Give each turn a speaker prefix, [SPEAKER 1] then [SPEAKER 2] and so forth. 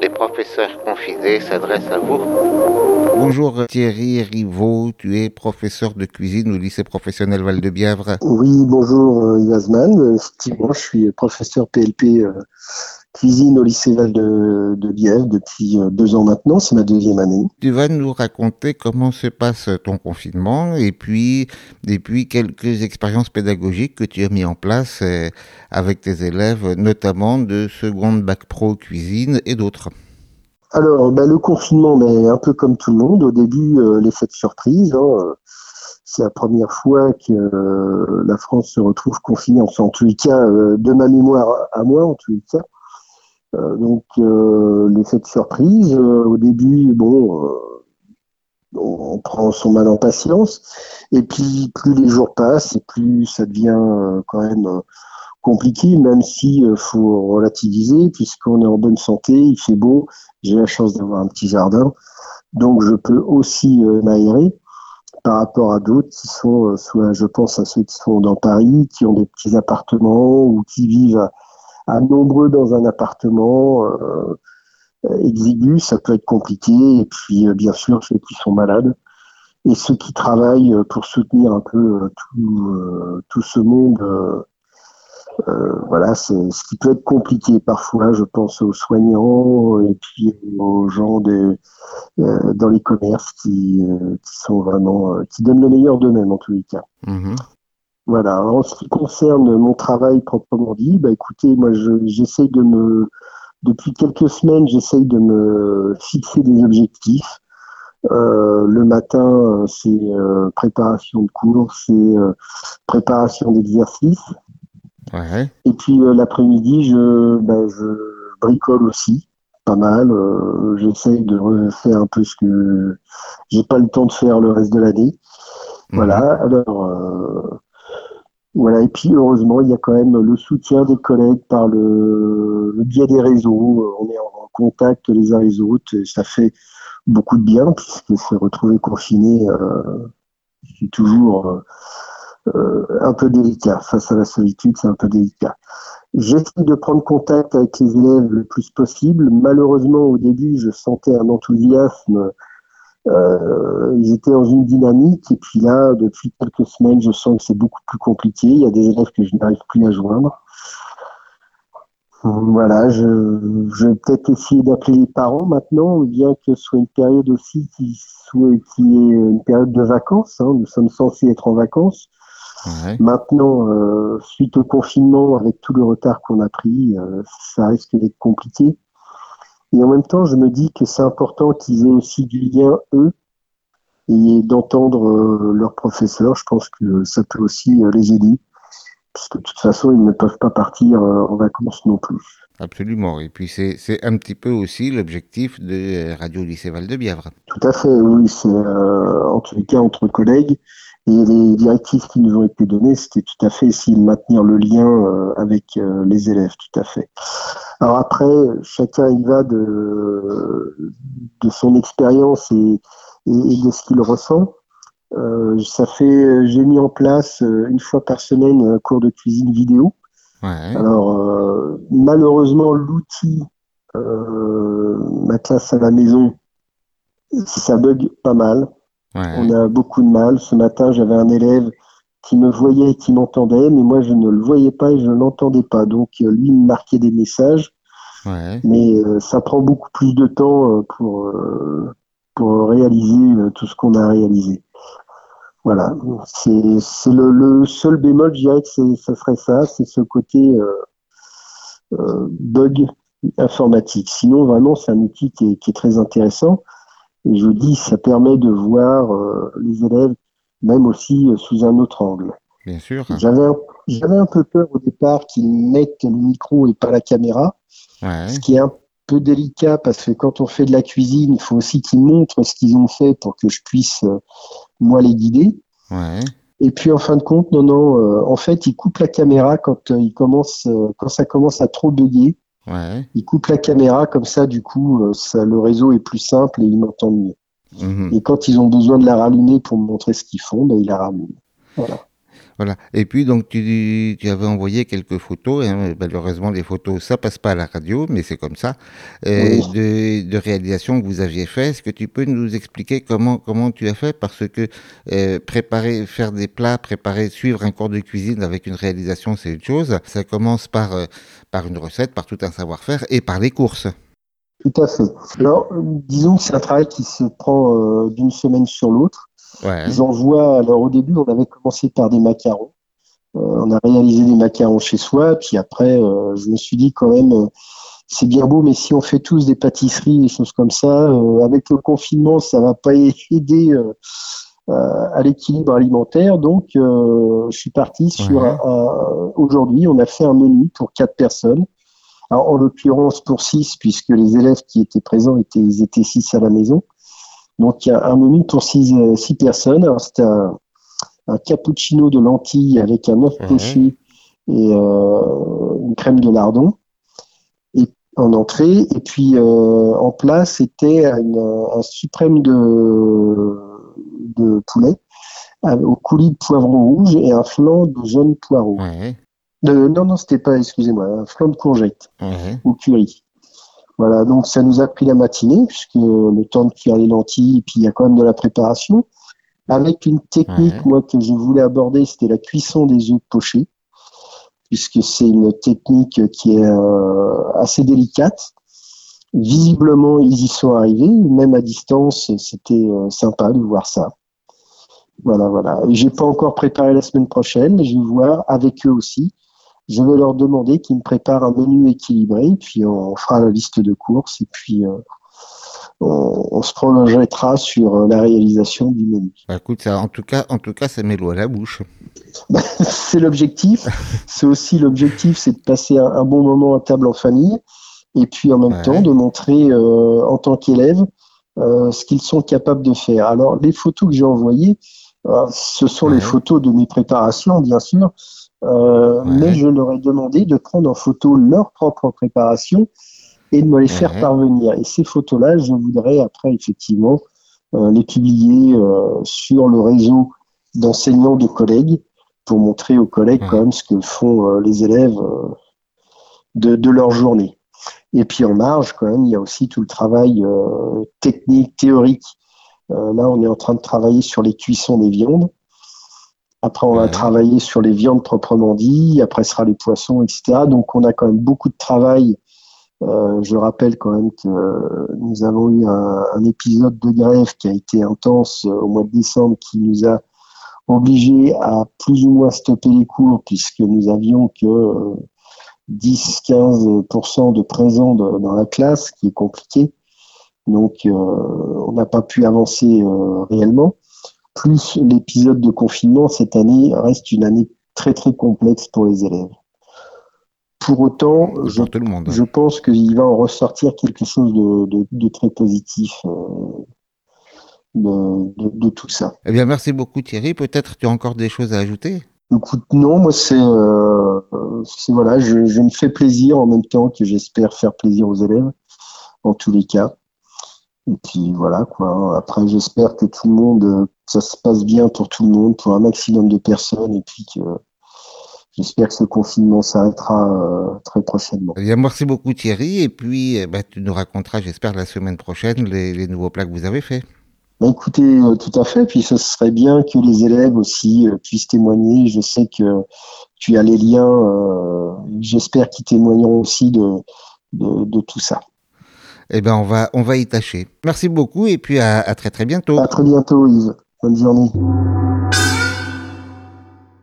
[SPEAKER 1] Les professeurs confinés s'adressent à vous.
[SPEAKER 2] Bonjour Thierry Rivaud, tu es professeur de cuisine au lycée professionnel Val-de-Bièvre.
[SPEAKER 3] Oui, bonjour euh, Yasman. Effectivement, je suis professeur PLP euh, cuisine au lycée Val de, de Bièvre depuis euh, deux ans maintenant, c'est ma deuxième année.
[SPEAKER 2] Tu vas nous raconter comment se passe ton confinement et puis, et puis quelques expériences pédagogiques que tu as mis en place avec tes élèves, notamment de seconde bac pro cuisine et d'autres.
[SPEAKER 3] Alors, ben, le confinement, mais un peu comme tout le monde, au début, euh, l'effet de surprise. Hein, c'est la première fois que euh, la France se retrouve confinée, enfin, en tous les cas, euh, de ma mémoire à moi, en tous les cas. Euh, donc, euh, l'effet de surprise, euh, au début, bon, euh, on prend son mal en patience, et puis plus les jours passent, et plus ça devient euh, quand même euh, compliqué, même si euh, faut relativiser, puisqu'on est en bonne santé, il fait beau, j'ai la chance d'avoir un petit jardin, donc je peux aussi euh, m'aérer par rapport à d'autres qui sont, euh, soit je pense à ceux qui sont dans Paris, qui ont des petits appartements ou qui vivent à, à nombreux dans un appartement euh, exigu, ça peut être compliqué. Et puis euh, bien sûr ceux qui sont malades et ceux qui travaillent euh, pour soutenir un peu tout, tout ce monde. Euh, voilà, c'est ce qui peut être compliqué parfois. Je pense aux soignants et puis aux gens des, euh, dans les commerces qui, euh, qui sont vraiment, euh, qui donnent le meilleur d'eux-mêmes en tous les cas.
[SPEAKER 2] Mhm.
[SPEAKER 3] Voilà. Alors, en ce qui concerne mon travail proprement dit, bah écoutez, moi je- j'essaye de me, depuis quelques semaines, j'essaye de me fixer des objectifs. Euh, le matin, euh, c'est euh, préparation de cours, c'est euh, préparation d'exercices.
[SPEAKER 2] Ouais.
[SPEAKER 3] Et puis euh, l'après-midi, je, ben, je bricole aussi, pas mal. Euh, J'essaye de refaire un peu ce que j'ai pas le temps de faire le reste de l'année. Voilà. Alors euh, voilà. Et puis heureusement, il y a quand même le soutien des collègues par le, le biais des réseaux. On est en contact les uns les autres. Et ça fait beaucoup de bien puisque se retrouver confiné, euh, c'est toujours euh, un peu délicat. Face à la solitude, c'est un peu délicat. J'essaie de prendre contact avec les élèves le plus possible. Malheureusement, au début, je sentais un enthousiasme. Euh, ils étaient dans une dynamique. Et puis là, depuis quelques semaines, je sens que c'est beaucoup plus compliqué. Il y a des élèves que je n'arrive plus à joindre. Voilà, je, je vais peut-être essayer d'appeler les parents maintenant, bien que ce soit une période aussi qui soit qui est une période de vacances. hein. Nous sommes censés être en vacances.
[SPEAKER 2] Ouais.
[SPEAKER 3] Maintenant, euh, suite au confinement, avec tout le retard qu'on a pris, euh, ça risque d'être compliqué. Et en même temps, je me dis que c'est important qu'ils aient aussi du lien, eux, et d'entendre euh, leurs professeurs. Je pense que ça peut aussi les aider, puisque de toute façon, ils ne peuvent pas partir en vacances non plus.
[SPEAKER 2] Absolument. Et puis c'est un petit peu aussi l'objectif de Radio Lycée Val-de-Bièvre.
[SPEAKER 3] Tout à fait, oui, c'est en tous les cas entre collègues. Et les directives qui nous ont été données, c'était tout à fait essayer de maintenir le lien euh, avec euh, les élèves, tout à fait. Alors après, chacun y va de, de son expérience et, et, de ce qu'il ressent. Euh, ça fait, j'ai mis en place euh, une fois par semaine un cours de cuisine vidéo.
[SPEAKER 2] Ouais.
[SPEAKER 3] Alors, euh, malheureusement, l'outil, euh, ma classe à la maison, ça bug pas mal.
[SPEAKER 2] Ouais.
[SPEAKER 3] On a beaucoup de mal. Ce matin, j'avais un élève qui me voyait et qui m'entendait, mais moi, je ne le voyais pas et je ne l'entendais pas. Donc, euh, lui il me marquait des messages,
[SPEAKER 2] Ouais.
[SPEAKER 3] mais euh, ça prend beaucoup plus de temps euh, pour, euh, pour réaliser tout ce qu'on a réalisé. Voilà, c'est c'est le, le seul bémol, je dirais que ça serait ça, c'est ce côté bug informatique. Sinon, vraiment, c'est un outil qui est, qui est très intéressant. Et je vous dis, ça permet de voir euh, les élèves même aussi euh, sous un autre angle.
[SPEAKER 2] Bien sûr.
[SPEAKER 3] J'avais un, j'avais un peu peur au départ qu'ils mettent le micro et pas la caméra,
[SPEAKER 2] Ouais.
[SPEAKER 3] ce qui est un peu délicat parce que quand on fait de la cuisine, il faut aussi qu'ils montrent ce qu'ils ont fait pour que je puisse, euh, moi, les guider.
[SPEAKER 2] Ouais.
[SPEAKER 3] Et puis en fin de compte, non, non, euh, en fait, ils coupent la caméra quand euh, ils commencent, euh, quand ça commence à trop bugger.
[SPEAKER 2] Ouais.
[SPEAKER 3] Ils coupent la caméra comme ça, du coup, euh, ça, le réseau est plus simple et ils m'entendent mieux.
[SPEAKER 2] Mhm.
[SPEAKER 3] Et quand ils ont besoin de la rallumer pour me montrer ce qu'ils font, ben, ils la rallument. Voilà.
[SPEAKER 2] Voilà. Et puis, donc, tu, tu avais envoyé quelques photos. Hein. Malheureusement, les photos, ça passe pas à la radio, mais c'est comme ça. Euh, de, de réalisation que vous aviez fait. Est-ce que tu peux nous expliquer comment, comment tu as fait? Parce que euh, préparer, faire des plats, préparer, suivre un cours de cuisine avec une réalisation, c'est une chose. Ça commence par, euh, par une recette, par tout un savoir-faire et par les courses.
[SPEAKER 3] Tout à fait. Alors, disons que c'est un travail qui se prend d'une semaine sur l'autre.
[SPEAKER 2] Ouais.
[SPEAKER 3] J'envoie, alors au début, on avait commencé par des macarons. Euh, on a réalisé des macarons chez soi, puis après, euh, je me suis dit quand même, euh, c'est bien beau, mais si on fait tous des pâtisseries, des choses comme ça, euh, avec le confinement, ça va pas aider à l'équilibre alimentaire. Donc, euh, je suis parti sur
[SPEAKER 2] Ouais.
[SPEAKER 3] un- un- aujourd'hui, on a fait un menu pour quatre personnes. Alors, en l'occurrence pour six, puisque les élèves qui étaient présents étaient, ils étaient six à la maison. Donc, il y a un menu pour six, euh, six personnes. Alors, c'était un, un cappuccino de lentilles avec un œuf
[SPEAKER 2] Mhm.
[SPEAKER 3] poché et euh, une crème de lardon et, en entrée. Et puis, euh, en plat, c'était un suprême de, de poulet au coulis de poivron rouge et un flan de jaune poireau. De, non, non, c'était pas, excusez-moi, un flan de courgette
[SPEAKER 2] Ouais.
[SPEAKER 3] au curry. Voilà, donc ça nous a pris la matinée, puisque le temps de cuire les lentilles, et puis il y a quand même de la préparation. Avec une technique,
[SPEAKER 2] Ouais.
[SPEAKER 3] moi, que je voulais aborder, c'était la cuisson des œufs pochés, puisque c'est une technique qui est euh, assez délicate. Visiblement, ils y sont arrivés, même à distance, c'était euh, sympa de voir ça. Voilà, voilà. J'ai pas encore préparé la semaine prochaine, mais je vais voir avec eux aussi. Je vais leur demander qu'ils me préparent un menu équilibré, puis on fera la liste de courses, et puis euh, on, on se projettera sur euh, la réalisation du menu.
[SPEAKER 2] Bah, écoute, ça, en tout cas, en tout cas, ça met l'eau à la bouche.
[SPEAKER 3] c'est l'objectif. C'est aussi l'objectif, c'est de passer un, un bon moment à table en famille, et puis en même
[SPEAKER 2] Ouais.
[SPEAKER 3] temps de montrer euh, en tant qu'élève euh, ce qu'ils sont capables de faire. Alors les photos que j'ai envoyées, ce sont
[SPEAKER 2] Ouais.
[SPEAKER 3] les photos de mes préparations, bien sûr, euh,
[SPEAKER 2] Ouais.
[SPEAKER 3] mais je leur ai demandé de prendre en photo leur propre préparation et de me les faire parvenir. Et ces photos-là, je voudrais après effectivement euh, les publier euh, sur le réseau d'enseignants de collègues pour montrer aux collègues
[SPEAKER 2] Ouais.
[SPEAKER 3] quand même ce que font euh, les élèves euh, de, de leur journée. Et puis en marge, quand même, il y a aussi tout le travail euh, technique, théorique. Euh, là, on est en train de travailler sur les cuissons des viandes. Après, on va
[SPEAKER 2] Ouais.
[SPEAKER 3] travailler sur les viandes proprement dit. Après, ce sera les poissons, etc. Donc, on a quand même beaucoup de travail. Euh, je rappelle quand même que euh, nous avons eu un, un épisode de grève qui a été intense euh, au mois de décembre, qui nous a obligés à plus ou moins stopper les cours, puisque nous avions que euh, 10-15% de présents de- dans la classe, ce qui est compliqué. Donc, euh, on n'a pas pu avancer euh, réellement. Plus l'épisode de confinement cette année reste une année très très complexe pour les élèves. Pour autant,
[SPEAKER 2] Pour
[SPEAKER 3] je,
[SPEAKER 2] tout le monde.
[SPEAKER 3] je pense qu'il va en ressortir quelque chose de, de- de très positif euh, de, tout ça.
[SPEAKER 2] Eh bien, merci beaucoup Thierry. Peut-être tu as encore des choses à ajouter?
[SPEAKER 3] Écoute, non, moi c'est, euh, voilà, je, je me fais plaisir en même temps que j'espère faire plaisir aux élèves, en tous les cas. Et puis voilà quoi. Après, j'espère que tout le monde, euh, ça se passe bien pour tout le monde, pour un maximum de personnes, et puis que j'espère que ce confinement s'arrêtera euh, très prochainement.
[SPEAKER 2] Eh bien, merci beaucoup Thierry. Et puis, eh ben, tu nous raconteras, j'espère, la semaine prochaine, les, les nouveaux plats que vous avez faits.
[SPEAKER 3] Bah, écoutez, euh, tout à fait. Puis ce serait bien que les élèves aussi euh, puissent témoigner. Je sais que tu as les liens. euh, J'espère qu'ils témoigneront aussi de, de, de tout ça.
[SPEAKER 2] Eh bien, on va, on va y tâcher. Merci beaucoup et puis à, à très très bientôt.
[SPEAKER 3] À très bientôt, Yves. Bonne journée.